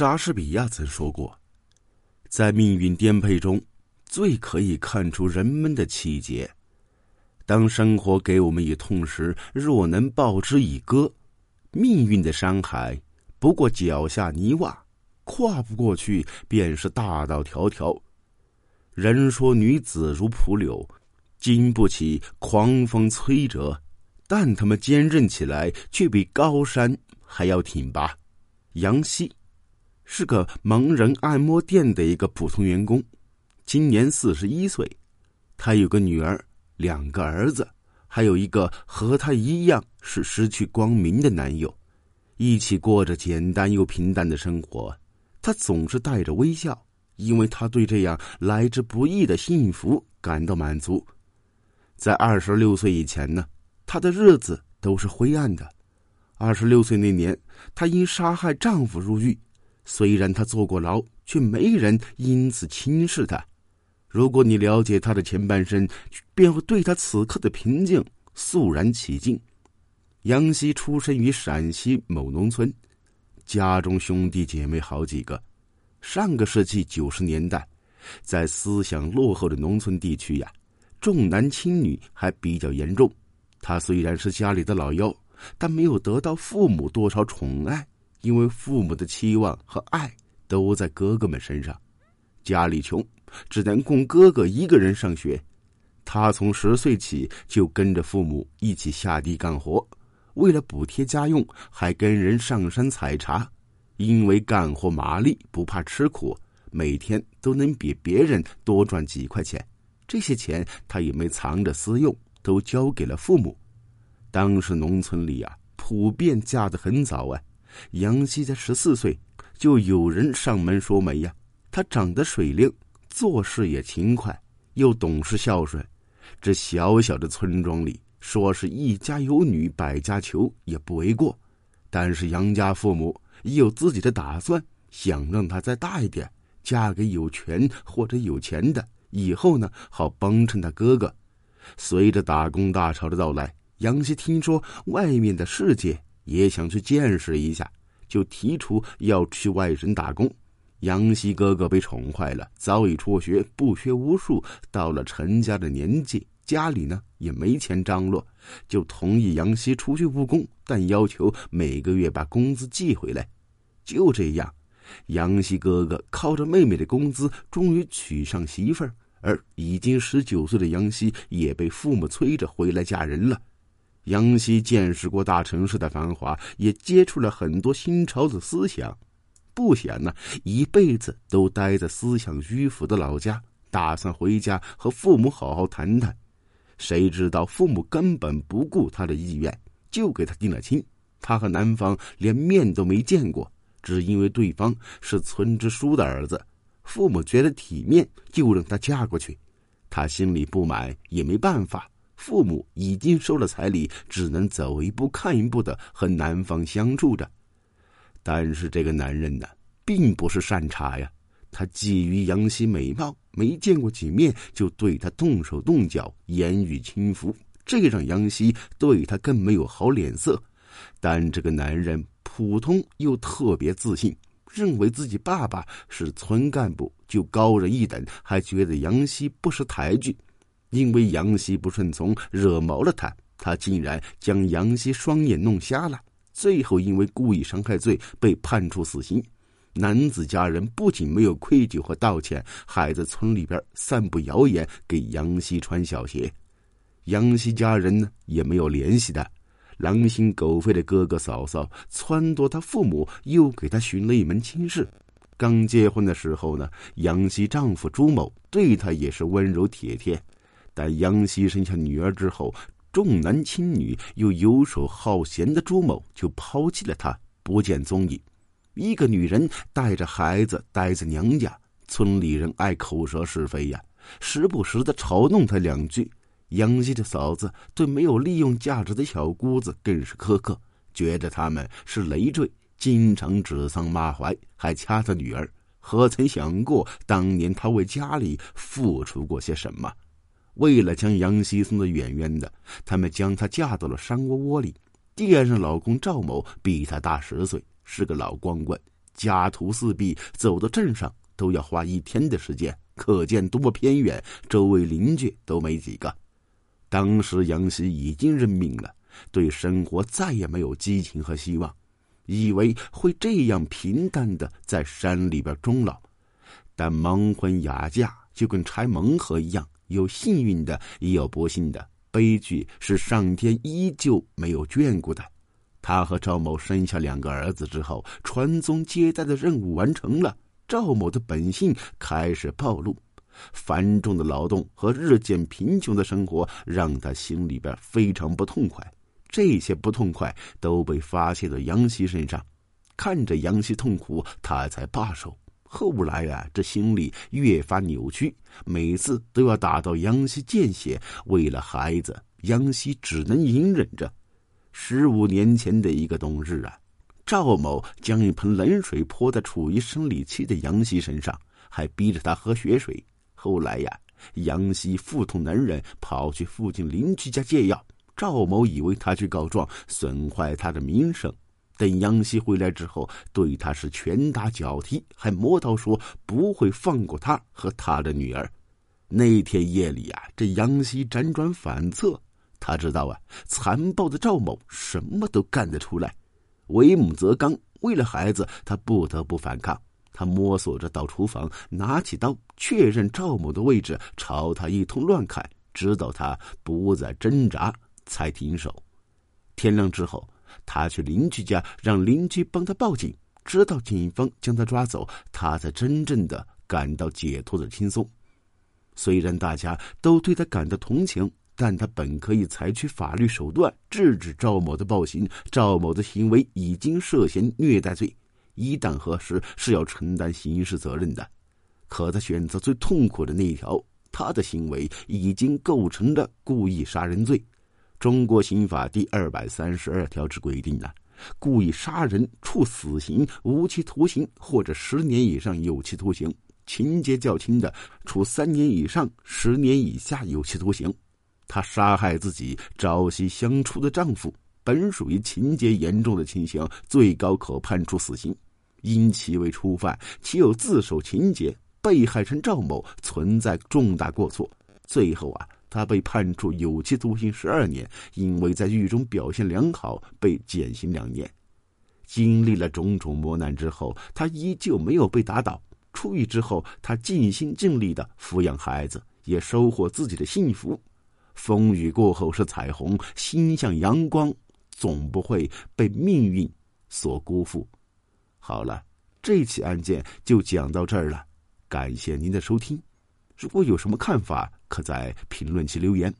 莎士比亚曾说过，在命运颠沛中，最可以看出人们的气节。当生活给我们以痛时，若能报之以歌，命运的山海不过脚下泥洼，跨不过去便是大道迢迢。人说女子如蒲柳，经不起狂风摧折，但他们坚韧起来，却比高山还要挺拔。杨希是个盲人按摩店的一个普通员工，今年四十一岁，他有个女儿。两个儿子，还有一个和他一样是失去光明的男友，一起过着简单又平淡的生活。他总是带着微笑，因为他对这样来之不易的幸福感到满足。在二十六岁以前呢，他的日子都是灰暗的。二十六岁那年，她因杀害丈夫入狱，虽然他坐过牢，却没人因此轻视他。如果你了解他的前半生，便会对他此刻的平静肃然起敬。杨希出生于陕西某农村，家中兄弟姐妹好几个。上个世纪九十年代，在思想落后的农村地区呀，重男轻女还比较严重。他虽然是家里的老幺，但没有得到父母多少宠爱，因为父母的期望和爱都在哥哥们身上。家里穷。只能供哥哥一个人上学，他从十岁起就跟着父母一起下地干活，为了补贴家用，还跟人上山采茶。因为干活麻利，不怕吃苦，每天都能比别人多赚几块钱。这些钱他也没藏着私用，都交给了父母。当时农村里啊，普遍嫁得很早啊。杨希才十四岁就有人上门说媒呀，他长得水灵。做事也勤快，又懂事孝顺。这小小的村庄里，说是一家有女百家求也不为过。但是杨家父母已有自己的打算，想让她再大一点，嫁给有权或者有钱的，以后呢好帮衬他哥哥。随着打工大潮的到来，杨希听说外面的世界，也想去见识一下，就提出要去外省打工。杨希哥哥被宠坏了，早已辍学，不学无术。到了成家的年纪，家里呢也没钱张罗，就同意杨希出去务工，但要求每个月把工资寄回来。就这样，杨希哥哥靠着妹妹的工资，终于娶上媳妇儿。而已经十九岁的杨希也被父母催着回来嫁人了。杨希见识过大城市的繁华，也接触了很多新潮的思想。不想呢，一辈子都待在思想迂腐的老家，打算回家和父母好好谈谈。谁知道父母根本不顾他的意愿，就给他定了亲。他和男方连面都没见过，只因为对方是村支书的儿子，父母觉得体面，就让他嫁过去。他心里不满，也没办法。父母已经收了彩礼，只能走一步看一步的和男方相处着。但是这个男人呢，并不是善茬呀。他觊觎杨希美貌，没见过几面就对她动手动脚，言语轻浮，这让杨希对他更没有好脸色。但这个男人普通又特别自信，认为自己爸爸是村干部，就高人一等，还觉得杨希不识抬举。因为杨希不顺从，惹毛了他，他竟然将杨希双眼弄瞎了。最后，因为故意伤害罪被判处死刑。男子家人不仅没有愧疚和道歉，还在村里边散布谣言，给杨希穿小鞋。杨希家人呢也没有联系的，狼心狗肺的哥哥嫂嫂撺掇他父母，又给他寻了一门亲事。刚结婚的时候呢，杨希丈夫朱某对她也是温柔体贴，但杨希生下女儿之后。重男轻女又游手好闲的朱某就抛弃了她，不见踪影。一个女人带着孩子待在娘家，村里人爱口舌是非呀，时不时的嘲弄她两句。杨希的嫂子对没有利用价值的小姑子更是苛刻，觉得他们是累赘，经常指桑骂槐，还掐她女儿。何曾想过当年她为家里付出过些什么？为了将杨希送得远远的，他们将她嫁到了山窝窝里。第二任老公赵某比她大十岁，是个老光棍，家徒四壁，走到镇上都要花一天的时间，可见多么偏远，周围邻居都没几个。当时杨希已经认命了，对生活再也没有激情和希望，以为会这样平淡的在山里边终老。但盲婚哑嫁就跟拆盲盒一样，有幸运的，也有不幸的。悲剧是上天依旧没有眷顾的。他和赵某生下两个儿子之后，传宗接代的任务完成了，赵某的本性开始暴露。繁重的劳动和日渐贫穷的生活让他心里边非常不痛快。这些不痛快都被发泄到杨希身上，看着杨希痛苦，他才罢手。后来啊，这心里越发扭曲，每次都要打到杨希见血。为了孩子，杨希只能隐忍着。十五年前的一个冬日啊，赵某将一盆冷水泼在处于生理期的杨希身上，还逼着他喝血水。后来呀，杨希腹痛难忍，跑去附近邻居家借药。赵某以为他去告状，损坏他的名声。等杨希回来之后，对他是拳打脚踢，还磨刀说不会放过他和他的女儿。那天夜里啊，这杨希辗转反侧，他知道啊，残暴的赵某什么都干得出来。为母则刚，为了孩子，他不得不反抗。他摸索着到厨房，拿起刀，确认赵某的位置，朝他一通乱砍，直到他不再挣扎，才停手。天亮之后。他去邻居家，让邻居帮他报警，直到警方将他抓走，他才真正的感到解脱的轻松。虽然大家都对他感到同情，但他本可以采取法律手段制止赵某的暴行。赵某的行为已经涉嫌虐待罪，一旦核实是要承担刑事责任的。可他选择最痛苦的那一条，他的行为已经构成了故意杀人罪。中国刑法第二百三十二条之规定呢，故意杀人处死刑、无期徒刑或者十年以上有期徒刑；情节较轻的，处三年以上十年以下有期徒刑。他杀害自己朝夕相处的丈夫，本属于情节严重的情形，最高可判处死刑。因其为初犯，其有自首情节，被害人赵某存在重大过错，最后啊。他被判处有期徒刑十二年，因为在狱中表现良好，被减刑两年。经历了种种磨难之后，他依旧没有被打倒。出狱之后，他尽心尽力的抚养孩子，也收获自己的幸福。风雨过后是彩虹，心向阳光，总不会被命运所辜负。好了，这起案件就讲到这儿了，感谢您的收听。如果有什么看法，可在评论区留言。